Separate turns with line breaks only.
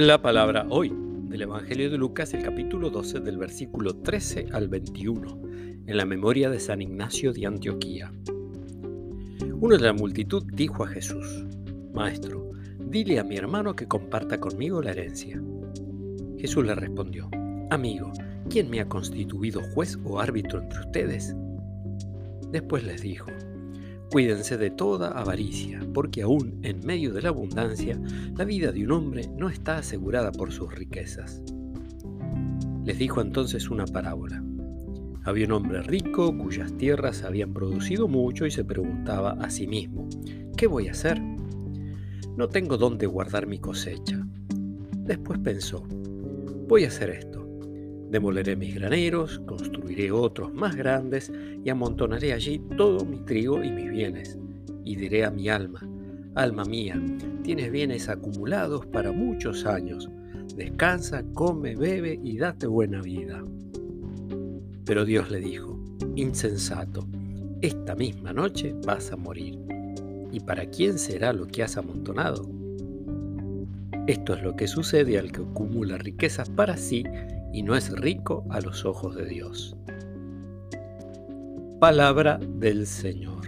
La palabra hoy del Evangelio de Lucas, el capítulo 12 del versículo 13 al 21, en la memoria de San Ignacio de Antioquía. Uno de la multitud dijo a Jesús, Maestro, dile a mi hermano que comparta conmigo la herencia. Jesús le respondió, Amigo, ¿quién me ha constituido juez o árbitro entre ustedes? Después les dijo, Cuídense de toda avaricia, porque aún en medio de la abundancia, la vida de un hombre no está asegurada por sus riquezas. Les dijo entonces una parábola. Había un hombre rico cuyas tierras habían producido mucho y se preguntaba a sí mismo, ¿qué voy a hacer? No tengo dónde guardar mi cosecha. Después pensó, voy a hacer esto Demoleré mis graneros, construiré otros más grandes y amontonaré allí todo mi trigo y mis bienes. Y diré a mi alma, alma mía, tienes bienes acumulados para muchos años. Descansa, come, bebe y date buena vida. Pero Dios le dijo, insensato, esta misma noche vas a morir. ¿Y para quién será lo que has amontonado? Esto es lo que sucede al que acumula riquezas para sí y no es rico a los ojos de Dios. Palabra del Señor.